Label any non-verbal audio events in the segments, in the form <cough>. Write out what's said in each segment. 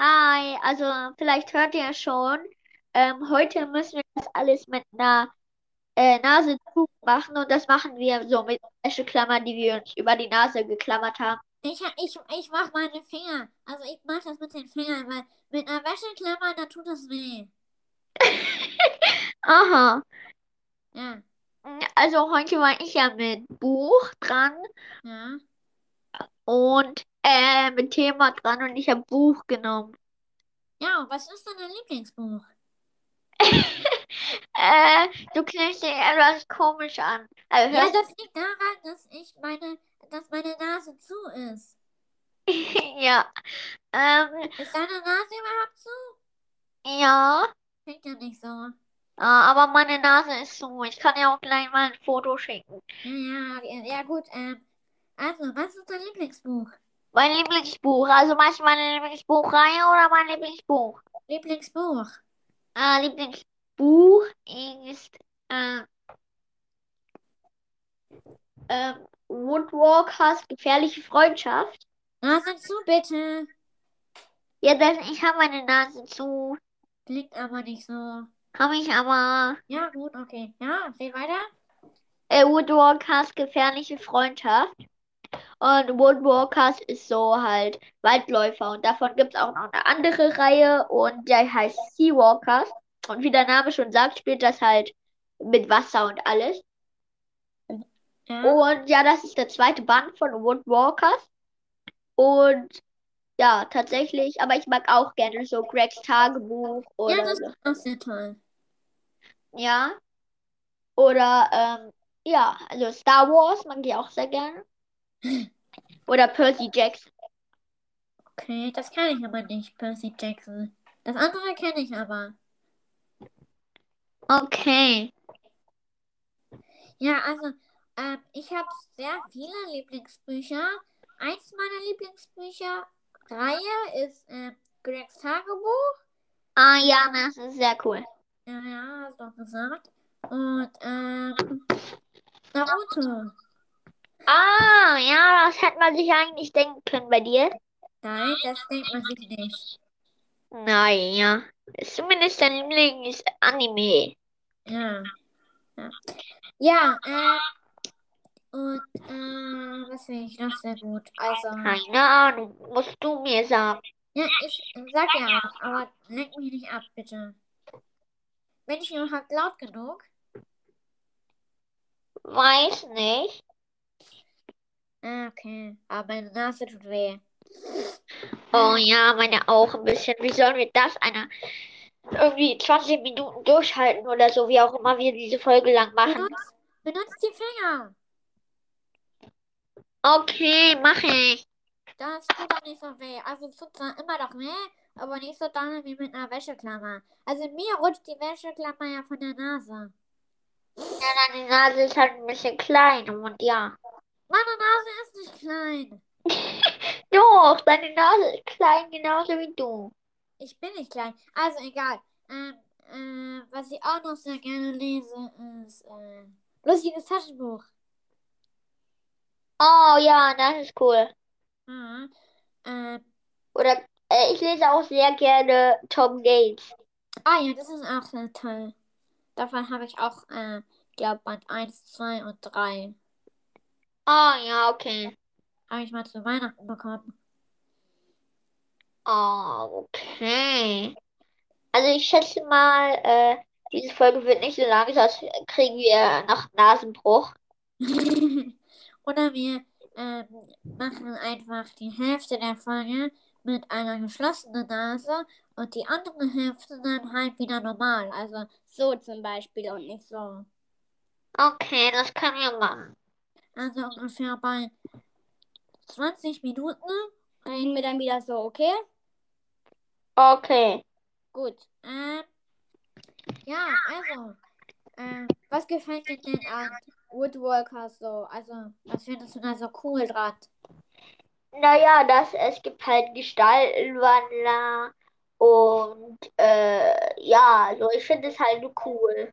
Hi, also vielleicht hört ihr schon, ähm, heute müssen wir das alles mit einer äh, Nase zu machen und das machen wir so mit Wäscheklammern, die wir uns über die Nase geklammert haben. Ich, ich, ich mach meine Finger. Also ich mach das mit den Fingern, weil mit einer Wäscheklammer, da tut das weh. <laughs> Aha, Ja, also heute war ich ja mit Buch dran ja. Und äh, mit Thema dran und ich habe Buch genommen. Ja, was ist denn dein Lieblingsbuch? <laughs> Äh, du klingst dich etwas komisch an. Also Ja, das liegt daran, dass ich meine, dass meine Nase zu ist. <laughs> ja. Ähm, Ist deine Nase überhaupt zu? ja. Klingt ja nicht so. Ah, aber meine Nase ist zu. Ich kann dir auch gleich mal ein Foto schicken. Ja, ja, ja gut. Ähm, also, was ist dein Lieblingsbuch? Mein Lieblingsbuch. Also meinst du meine Lieblingsbuchreihe oder mein Lieblingsbuch? Lieblingsbuch. Äh, Lieblingsbuch ist äh, äh, Woodwalkers gefährliche Freundschaft. Nase zu, bitte. Ja, denn ich habe meine Nase zu. Klingt aber nicht so. Habe ich aber. Ja, gut, okay. Ja, red weiter. Äh, Woodwalkers gefährliche Freundschaft. Und Woodwalkers ist so halt Waldläufer. Und davon gibt es auch noch eine andere Reihe. Und der heißt Seawalkers. Und wie der Name schon sagt, spielt das halt mit Wasser und alles. Ja. Und ja, das ist der zweite Band von Woodwalkers. Und ja, tatsächlich, aber ich mag auch gerne so Gregs Tagebuch Ja, oder das so. ist auch sehr toll. Ja. Oder ähm, ja, also Star Wars mag ich auch sehr gerne. Oder Percy Jackson. Okay, das kann ich aber nicht, Percy Jackson. Das andere kenne ich aber. Okay. Ja, also, ähm, ich habe sehr viele Lieblingsbücher. Eins meiner Lieblingsbücher Reihe ist ähm, Gregs Tagebuch. Ah ja, das ist sehr cool. Ja, ja, hast du auch gesagt. Und ähm, Naruto. Ah, ja, das hätte man sich eigentlich denken können bei dir. Nein, das denkt man sich nicht. Naja, zumindest dein Lieblings-Anime. Ja. Ja, ja ähm, und äh, was finde ich noch sehr gut? Also, Keine Ahnung, musst du mir sagen. ja, ich sag ja auch, aber lenk mich nicht ab, bitte. Bin ich überhaupt laut genug? Weiß nicht. Ah, okay. Aber meine Nase tut weh. Oh ja, meine auch ein bisschen. Wie sollen wir das einer irgendwie 20 Minuten durchhalten oder so, wie auch immer wir diese Folge lang machen? Benutzt, benutzt die Finger. Okay, mache ich. Das tut doch nicht so weh. Also es tut zwar immer noch weh, aber nicht so doll wie mit einer Wäscheklammer. Also mir rutscht die Wäscheklammer ja von der Nase. Ja, deine Nase ist halt ein bisschen klein und ja. Meine Nase ist nicht klein. <laughs> Doch, deine Nase ist klein, genauso wie du. Ich bin nicht klein. Also egal. Ähm, äh, was ich auch noch sehr gerne lese, ist äh, lustiges Taschenbuch. Oh ja, das ist cool. Mhm. Ähm, Oder äh, ich lese auch sehr gerne Tom Gates. ah ja, das ist auch sehr toll. Davon habe ich auch, äh, glaube Band 1, 2 und 3. Oh ja, okay. Habe ich mal zu Weihnachten bekommen. Oh, okay. Also ich schätze mal, äh, diese Folge wird nicht so lang, sonst kriegen wir noch Nasenbruch. <laughs> Oder wir ähm, machen einfach die Hälfte der Folge mit einer geschlossenen Nase und die andere Hälfte dann halt wieder normal. Also so zum Beispiel und nicht so. Okay, das können wir machen. Also ungefähr bei 20 Minuten. Reden wir dann wieder so, okay? Okay. Gut. Ähm, ja, also. Ähm, was gefällt dir denn an Woodwalkers so? Also, was findest du da so cool dran? Naja, das, es gibt halt Gestaltenwandler und äh, ja, also ich finde es halt cool.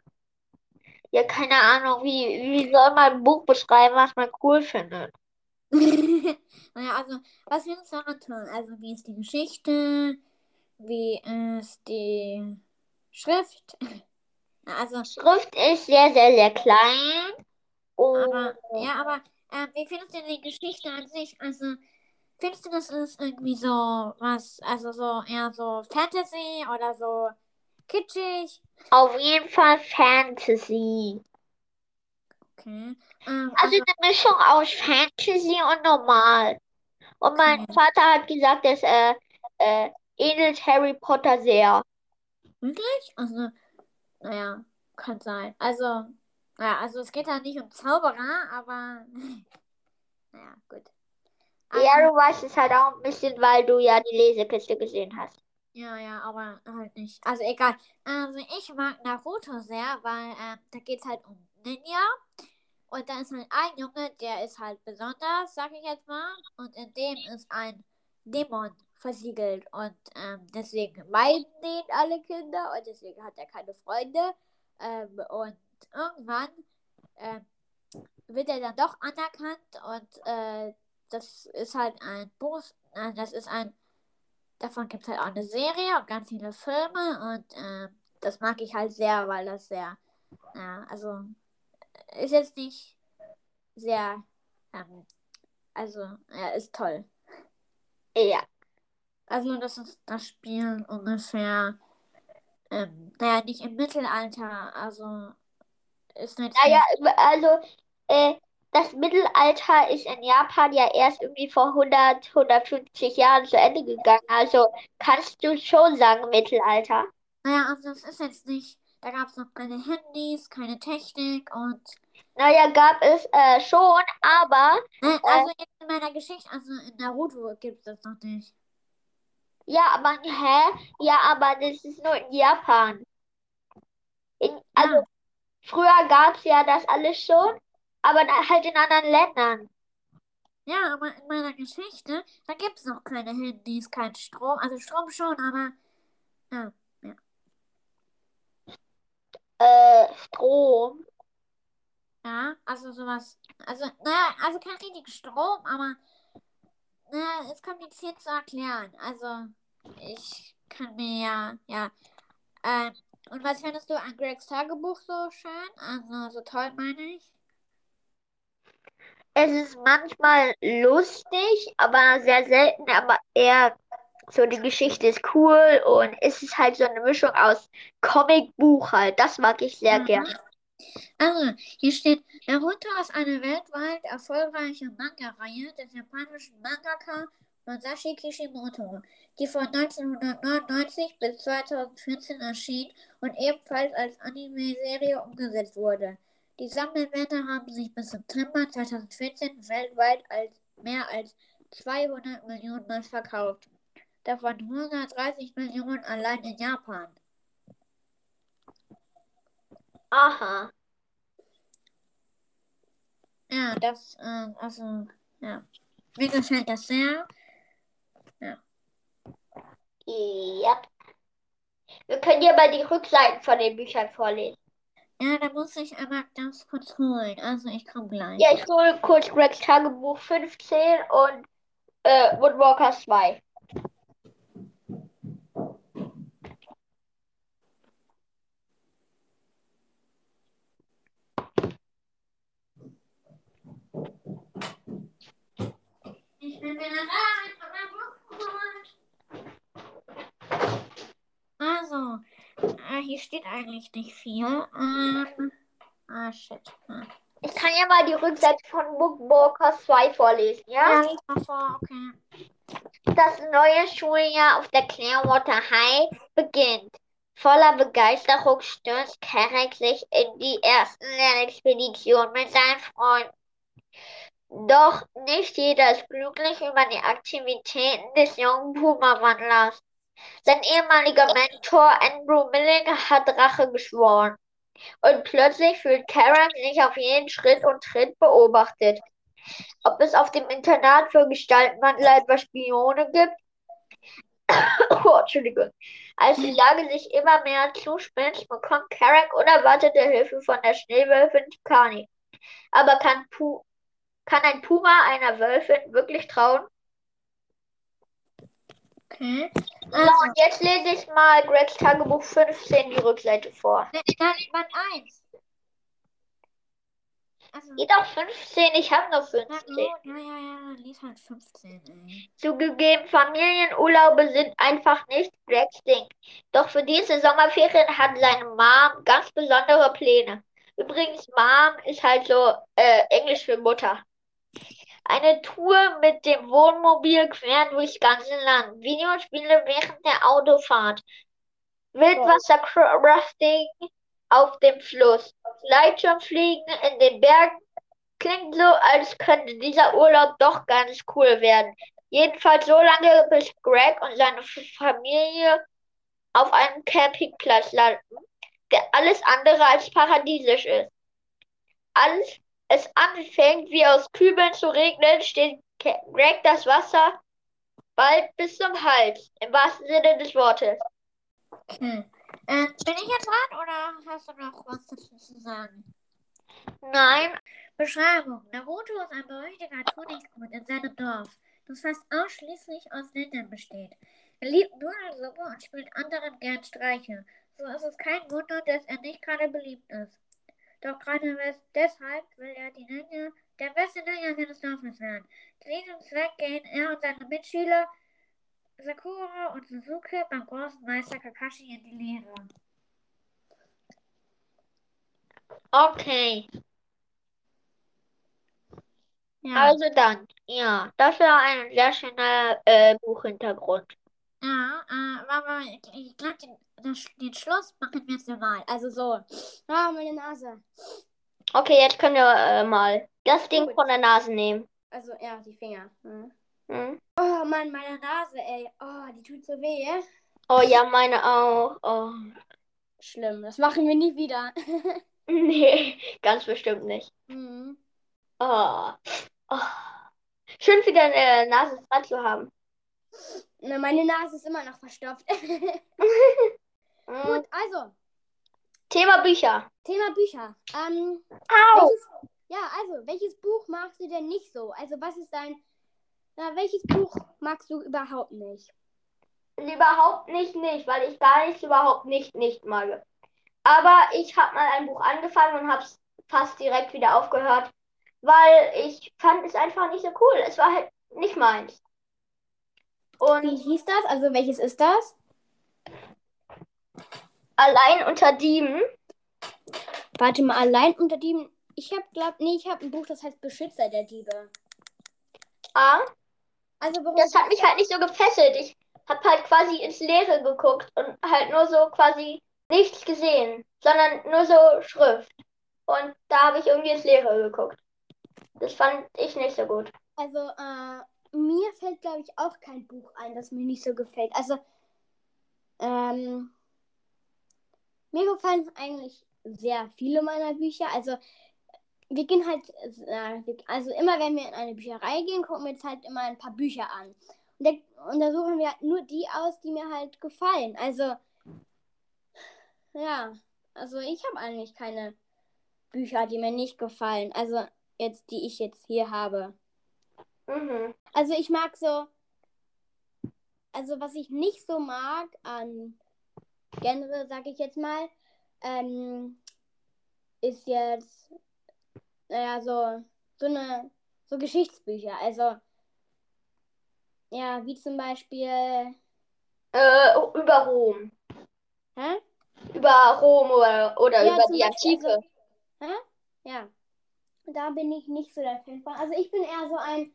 Ja, keine Ahnung, wie, wie soll man ein Buch beschreiben, was man cool findet? <laughs> naja, also, was findest du daran toll? Also, wie ist die Geschichte? wie ist die Schrift? <laughs> Also, Schrift ist sehr, sehr, sehr klein. aber, Und ja, aber ähm, wie findest du die Geschichte an sich? Also, findest du, das ist irgendwie so was, also so eher so Fantasy oder so kitschig? auf jeden Fall Fantasy. Okay. Ähm, Also also, eine Mischung aus Fantasy und normal. Und mein Okay. Vater hat gesagt, es äh, äh, ähnelt Harry Potter sehr. wirklich? Also, naja, kann sein. Also, ja, also es geht da nicht um Zauberer, aber, <laughs> naja, gut. Ja, Also, du weißt es halt auch ein bisschen, weil du ja die Lesekiste gesehen hast. Ja, ja, aber halt nicht. Also egal. Also ich mag Naruto sehr, weil ähm, da geht es halt um Ninja. Und da ist halt ein Junge, der ist halt besonders, sag ich jetzt mal. Und in dem ist ein Dämon versiegelt. Und ähm, deswegen meiden den alle Kinder und deswegen hat er keine Freunde. Ähm, und irgendwann ähm, wird er dann doch anerkannt und äh, das ist halt ein Buch, äh, das ist ein Davon gibt es halt auch eine Serie und ganz viele Filme und ähm, das mag ich halt sehr, weil das sehr, ja, also ist jetzt nicht sehr, ähm, also ja, ist toll. Ja. Also das ist das Spiel ungefähr, ähm, naja, nicht im Mittelalter, also ist jetzt Naja, nicht, also äh, das Mittelalter ist in Japan ja erst irgendwie vor 100, 150 Jahren zu Ende gegangen. Also kannst du schon sagen Mittelalter. naja, also es ist jetzt nicht, da gab es noch keine Handys, keine Technik und Naja, gab es äh, schon, aber Ne, also jetzt in meiner Geschichte, also in Naruto gibt es das noch nicht. ja, aber hä? Ja, aber das ist nur in Japan. In, also Ja, früher gab es ja das alles schon, aber halt in anderen Ländern. ja, aber in meiner Geschichte, da gibt es noch keine Handys, kein Strom. Also Strom schon, aber ja, ja. Äh, Strom. Ja, also sowas. Also, naja, also kein richtig Strom, aber naja, ist kompliziert zu erklären. Also, ich kann mir ja, ja. Ähm, und was findest du an Gregs Tagebuch so schön? Also, so toll meine ich? Es ist manchmal lustig, aber sehr selten, aber eher so die Geschichte ist cool und es ist halt so eine Mischung aus Comicbuch halt. Das mag ich sehr Mhm. gerne. Also, hier steht, Naruto ist eine weltweit erfolgreiche Manga-Reihe des japanischen Mangaka Masashi Kishimoto, die von 1999 bis 2014 erschien und ebenfalls als Anime-Serie umgesetzt wurde. Die Sammelbände haben sich bis September 2014 weltweit als mehr als 200 Millionen Mal verkauft, davon 130 Millionen allein in Japan. Aha. Ja, das, ähm, also, ja. Mir gefällt das sehr. Ja. Wir können ja mal die Rückseiten von den Büchern vorlesen. Ja, da muss ich aber ganz kurz holen. Also, ich komme gleich. Ja, ich hole kurz Gregs Tagebuch 15 und äh, Woodwalker 2. Ich bin wieder da. Ich hab mein Buch geholt. Also, äh, hier steht eigentlich nicht viel. Ähm, ah, shit. Hm. Ich kann ja mal die Rückseite von Woodwalker 2 vorlesen, ja? Ja, vor, okay. Das neue Schuljahr auf der Clearwater High beginnt. Voller Begeisterung stürzt Carrick sich in die ersten Lernexpedition mit seinen Freunden. Doch nicht jeder ist glücklich über die Aktivitäten des jungen Puma-Wandlers. Sein ehemaliger Mentor Andrew Milling hat Rache geschworen. Und plötzlich fühlt Karen sich auf jeden Schritt und Tritt beobachtet. Ob es auf dem Internat für Gestaltenwandler etwa Spione gibt? <coughs> Oh, Entschuldigung. Als die Lage sich immer mehr zuspitzt, bekommt Carrack unerwartete Hilfe von der Schneewölfin Tikani. Aber kann, Pu kann ein Puma einer Wölfin wirklich trauen? Okay. So, Also, und jetzt lese ich mal Gregs Tagebuch 15, die Rückseite vor. ne, dann Band 1. Also, Geht auch 15, ich habe nur na 15. gut, ja, ja, ja, lies halt 15, ey. Zugegeben, Familienurlaube sind einfach nicht Gregs Ding. Doch für diese Sommerferien hat seine Mom ganz besondere Pläne. Übrigens, Mom ist halt so äh, Englisch für Mutter. Eine Tour mit dem Wohnmobil quer durchs ganze Land. Videospiele während der Autofahrt. Wildwasser-Rafting auf dem Fluss. Gleitschirmfliegen in den Bergen. Klingt so, als könnte dieser Urlaub doch ganz cool werden. Jedenfalls so lange, bis Greg und seine Familie auf einem Campingplatz landen, der alles andere als paradiesisch ist. Als es anfängt, wie aus Kübeln zu regnen, steht Greg das Wasser bald bis zum Hals, im wahrsten Sinne des Wortes. Okay. Äh, bin ich jetzt dran oder hast du noch was dazu zu sagen? Nein, Beschreibung. Naruto ist ein berüchtigter Königsgut in seinem Dorf, das fast ausschließlich aus Ninjas besteht. Er liebt Nudelsuppe und spielt anderen gern Streiche. So ist es kein Wunder, dass er nicht gerade beliebt ist. Doch gerade deshalb will er die Ninja, der beste Ninja seines Dorfes werden. Zu diesem Zweck gehen er und seine Mitschüler Sakura und Suzuki beim großen Meister Kakashi in die Lehre. okay. Ja, Also dann, ja, das war ein sehr schöner äh, Buchhintergrund. Ja, äh, aber ich glaube, den, den Schluss machen wir jetzt mal. Also so. Ah, meine Nase. Okay, jetzt können wir äh, mal das Ding Gut. von der Nase nehmen. Also, ja, die Finger. Hm. Hm? Oh Mann, meine Nase, ey. Oh, die tut so weh. Oh ja, meine auch. Oh. Schlimm, das machen wir nie wieder. <laughs> Nee, ganz bestimmt nicht. mhm. Oh. Oh. Schön für deine Nase frei zu haben. Na, meine Nase ist immer noch verstopft. <laughs> <laughs> Gut, also, Thema Bücher. Thema Bücher. Ähm, Au! welches, ja, also, welches Buch magst du denn nicht so? Also, was ist dein. Na, welches Buch magst du überhaupt nicht? Überhaupt nicht, nicht, weil ich gar nichts überhaupt nicht, nicht mag. Aber ich habe mal ein Buch angefangen und habe es fast direkt wieder aufgehört, weil ich fand es einfach nicht so cool. Es war halt nicht meins. Wie Und hieß das? Also, welches ist das? allein unter Dieben, Warte mal, allein unter Dieben. Ich habe, glaub, nee, ich habe ein Buch, das heißt Beschützer der Diebe. ah, Also, worum das hat mich halt nicht so gefesselt. Ich habe halt quasi ins Leere geguckt und halt nur so quasi nichts gesehen, sondern nur so Schrift. Und da habe ich irgendwie ins Leere geguckt. Das fand ich nicht so gut. Also, äh, mir fällt, glaube ich, auch kein Buch ein, das mir nicht so gefällt. Also, ähm, mir gefallen eigentlich sehr viele meiner Bücher. Also, wir gehen halt, äh, also immer wenn wir in eine Bücherei gehen, gucken wir uns halt immer ein paar Bücher an. Und, da, und da suchen wir halt nur die aus, die mir halt gefallen. Also, ja, also ich habe eigentlich keine Bücher, die mir nicht gefallen. Also, jetzt, die ich jetzt hier habe. Mhm. Also ich mag so, also was ich nicht so mag an Genre, sag ich jetzt mal, ähm, ist jetzt, naja, so, so eine, so Geschichtsbücher. Also, ja, wie zum Beispiel, Äh, über Rom. hä? Über Rom oder, oder Ja, über die Beispiel, Antike. also- Hä? Ja. Da bin ich nicht so der Fan von. Also ich bin eher so ein,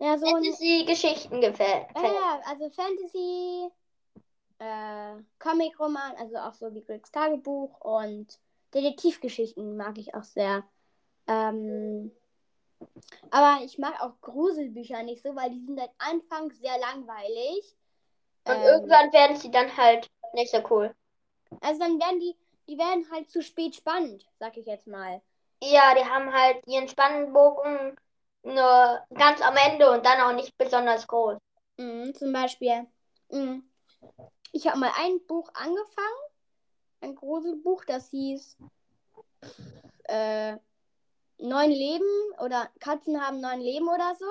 ja, so Fantasy-Geschichten gefällt. Ja, ja, also Fantasy, äh, Comic-Roman, also auch so wie Gregs Tagebuch und Detektivgeschichten mag ich auch sehr. Ähm, aber ich mag auch Gruselbücher nicht so, weil die sind am Anfang sehr langweilig. Und Ähm, irgendwann werden sie dann halt nicht so cool. Also dann werden die, die werden halt zu spät spannend, sag ich jetzt mal. Ja, die haben halt ihren Spannbogen nur ganz am Ende und dann auch nicht besonders groß. Mhm, zum Beispiel, mhm, ich habe mal ein Buch angefangen, ein Gruselbuch, das hieß äh, Neun Leben oder Katzen haben neun Leben oder so.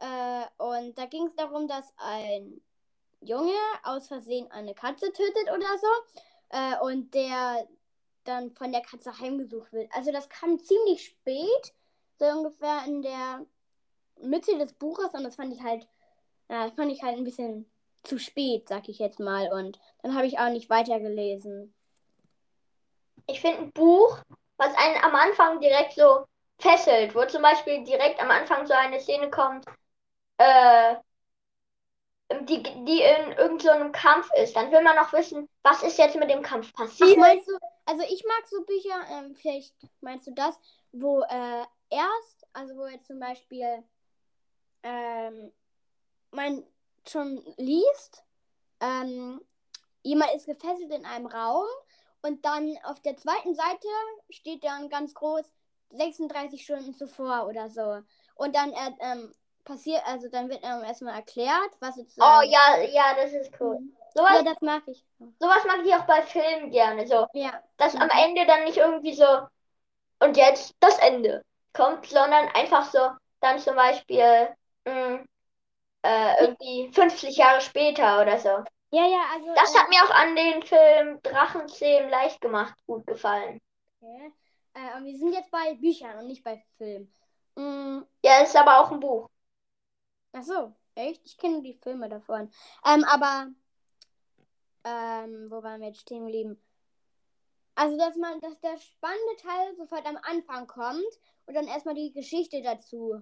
Äh, und da ging es darum, dass ein Junge aus Versehen eine Katze tötet oder so. Äh, und der dann von der Katze heimgesucht wird. Also das kam ziemlich spät, so ungefähr in der Mitte des Buches und das fand ich halt, ja, fand ich halt ein bisschen zu spät, sag ich jetzt mal. Und dann habe ich auch nicht weitergelesen. Ich finde ein Buch, was einen am Anfang direkt so fesselt, wo zum Beispiel direkt am Anfang so eine Szene kommt, äh, die, die in irgendeinem so Kampf ist, dann will man noch wissen, was ist jetzt mit dem Kampf passiert. Ach, meinst du, also ich mag so Bücher, ähm, vielleicht meinst du das, wo äh, erst, also wo jetzt zum Beispiel ähm, man schon liest, ähm, jemand ist gefesselt in einem Raum und dann auf der zweiten Seite steht dann ganz groß 36 Stunden zuvor oder so. Und dann äh, ähm, passiert, also dann wird ähm, erstmal erklärt, was jetzt. Oh ja, ja, das ist cool. Mhm. Sowas, Ja, das mag ich. sowas mag ich auch bei Filmen gerne. So, Ja. dass am. Ende dann nicht irgendwie so und jetzt das Ende kommt, sondern einfach so dann zum Beispiel mh, äh, irgendwie 50 Jahre später oder so. Ja, ja, also. Das äh, hat mir auch an den Film Drachenzähmen leicht gemacht gut gefallen. okay. äh, und wir sind jetzt bei Büchern und nicht bei Filmen. Mm, Ja, ist aber auch ein Buch. ach so, echt? Ich kenne die Filme davon. Ähm, aber. Ähm, wo waren wir jetzt stehen geblieben? Also, dass man, dass der spannende Teil sofort am Anfang kommt und dann erstmal die Geschichte dazu.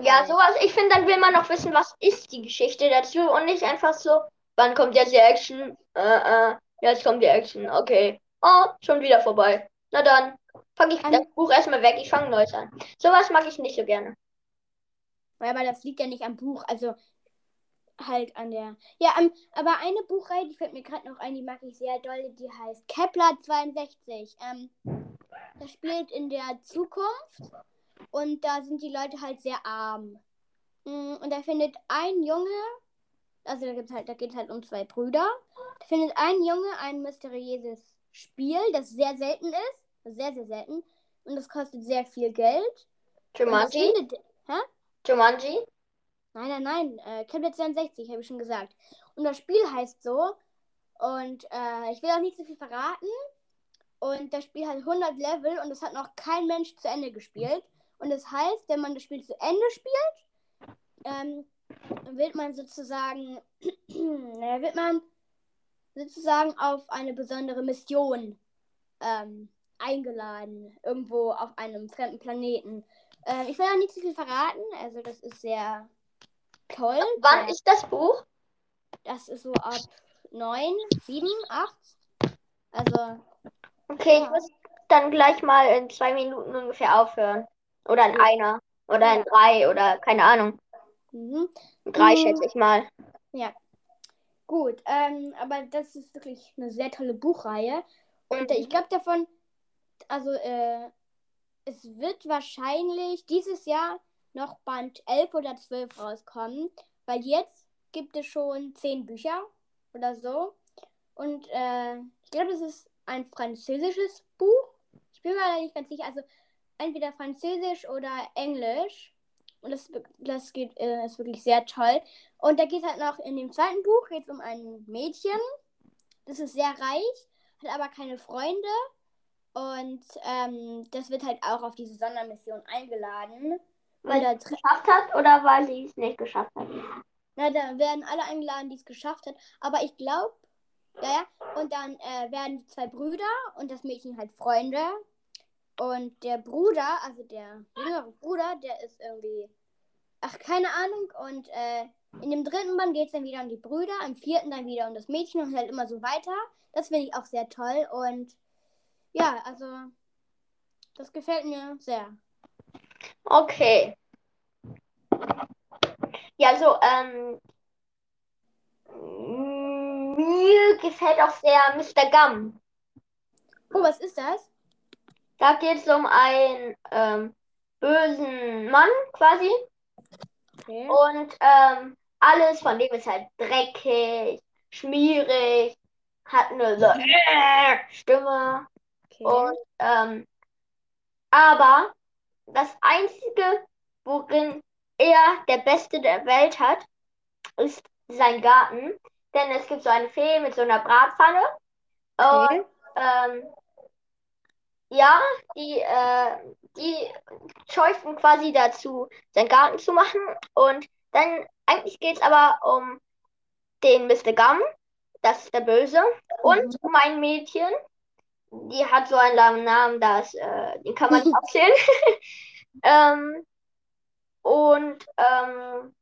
Ja, Äh. sowas. Ich finde, dann will man noch wissen, was ist die Geschichte dazu und nicht einfach so, wann kommt jetzt die Action? Äh, äh, jetzt kommt die Action. Okay. Oh, schon wieder vorbei. Na dann, packe ich An- das Buch erstmal weg, ich fange neues an. Sowas mag ich nicht so gerne. Ja, aber das liegt ja nicht am Buch, also halt an der. Ja, ähm, aber eine Buchreihe, die fällt mir gerade noch ein, die mag ich sehr doll, die heißt Kepler 62. Ähm, das spielt in der Zukunft und da sind die Leute halt sehr arm. Mm, Und da findet ein Junge, also da gibt's halt, da geht es halt um zwei Brüder, da findet ein Junge ein mysteriöses Spiel, das sehr selten ist, sehr, sehr selten, und das kostet sehr viel Geld. Jumanji? findet, hä? Jumanji? Nein, nein, nein. Äh, Tablet 62, habe ich schon gesagt. Und das Spiel heißt so. Und äh, ich will auch nicht so viel verraten. Und das Spiel hat 100 Level und das hat noch kein Mensch zu Ende gespielt. Und das heißt, wenn man das Spiel zu Ende spielt, ähm, wird man sozusagen, <clears throat> äh, wird man sozusagen auf eine besondere Mission ähm, eingeladen. Irgendwo auf einem fremden Planeten. Äh, ich will auch nicht zu viel verraten. Also das ist sehr toll. Wann ist das Buch? das ist so ab 9, 7, 8. Also, Okay, Ja. ich muss dann gleich mal in zwei Minuten ungefähr aufhören. Oder in Ja. einer. Oder in Ja. drei oder keine Ahnung. mhm. Drei Mhm. schätze ich mal. gut. Ähm, aber das ist wirklich eine sehr tolle Buchreihe. Und Mhm. ich glaube davon, also, äh, es wird wahrscheinlich dieses Jahr noch Band 11 oder 12 rauskommen. Weil jetzt gibt es schon 10 Bücher oder so. Und äh, ich glaube, das ist ein französisches Buch. Ich bin mir leider nicht ganz sicher. Also entweder Französisch oder Englisch. Und das, das geht, äh, ist wirklich sehr toll. Und da geht es halt noch in dem zweiten Buch geht es um ein Mädchen. Das ist sehr reich, hat aber keine Freunde. Und ähm, das wird halt auch auf diese Sondermission eingeladen. Weil da, sie es geschafft hat oder weil sie es nicht geschafft hat? na, da werden alle eingeladen, die es geschafft hat. Aber ich glaube, ja, ja. Und dann äh, werden die zwei Brüder und das Mädchen halt Freunde. Und der Bruder, also der jüngere Bruder, der ist irgendwie, ach, keine Ahnung. Und äh, in dem dritten Band geht es dann wieder um die Brüder, im vierten dann wieder um das Mädchen und halt immer so weiter. Das finde ich auch sehr toll. Und ja, also, das gefällt mir sehr. Okay. Ja, so, ähm, mir gefällt auch sehr Mr. Gum. Oh, was ist das? Da geht es um einen ähm, bösen Mann quasi. Okay. Und ähm, alles von dem ist halt dreckig, schmierig, hat eine so äh, Stimme. okay. Und ähm, aber das Einzige, worin er der Beste der Welt hat, ist sein Garten. Denn es gibt so eine Fee mit so einer Bratpfanne. Okay. Und ähm, ja, die, äh, die scheucht ihn quasi dazu, seinen Garten zu machen. Und dann, eigentlich geht es aber um den Mr. Gum, das ist der Böse, und um ein Mädchen, die hat so einen langen Namen, das, äh, den kann man nicht <laughs> aufzählen. <laughs> ähm, und ähm,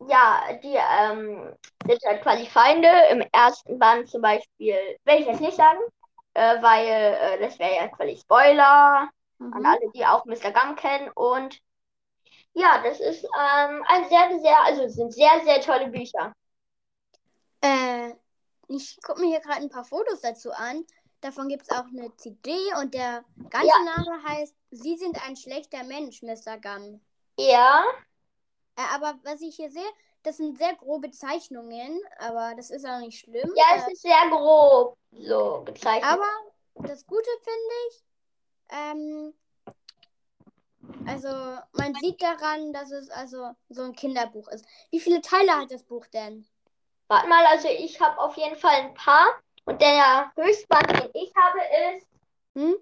ja, die ähm, sind halt quasi Feinde. Im ersten Band zum Beispiel, will ich jetzt nicht sagen, äh, weil äh, das wäre ja quasi Spoiler an Mhm. alle, die auch Mr. Gum kennen. Und ja, das ist ähm, ein sehr, sehr, also es sind sehr, sehr tolle Bücher. Äh, ich gucke mir hier gerade ein paar Fotos dazu an. Davon gibt es auch eine CD und der ganze Ja. Name heißt Sie sind ein schlechter Mensch, Mr. Gum. Ja, aber was ich hier sehe, das sind sehr grobe Zeichnungen, aber das ist auch nicht schlimm. ja, es äh, ist sehr grob so gezeichnet. aber das Gute finde ich, ähm, also man sieht daran, dass es also so ein Kinderbuch ist. Wie viele Teile hat das Buch denn? Warte mal, also ich habe auf jeden Fall ein paar. Und der höchste Band, den ich habe, ist. Hm?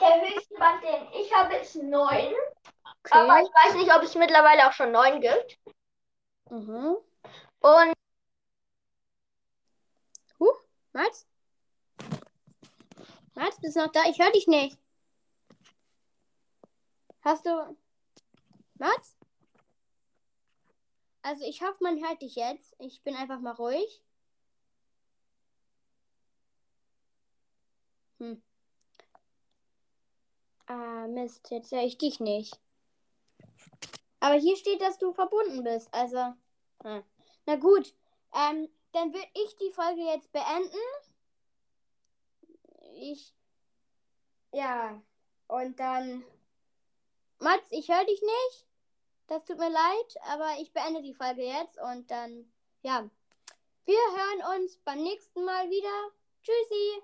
Der höchste Band, den ich habe, ist neun. Aber Okay. ich weiß nicht, ob es mittlerweile auch schon neun gibt. Mhm. Und Huh, Mats? Mats, bist du noch da? Ich höre dich nicht. Hast du. Mats? Also, ich hoffe, man hört dich jetzt. Ich bin einfach mal ruhig. Hm. Ah, Mist, jetzt höre ich dich nicht. Aber hier steht, dass du verbunden bist. Also. ah. Na gut. Ähm, dann würde ich die Folge jetzt beenden. Ich. Ja. Und dann. Mats, ich höre dich nicht. Das tut mir leid, aber ich beende die Folge jetzt und dann. Ja. Wir hören uns beim nächsten Mal wieder. Tschüssi.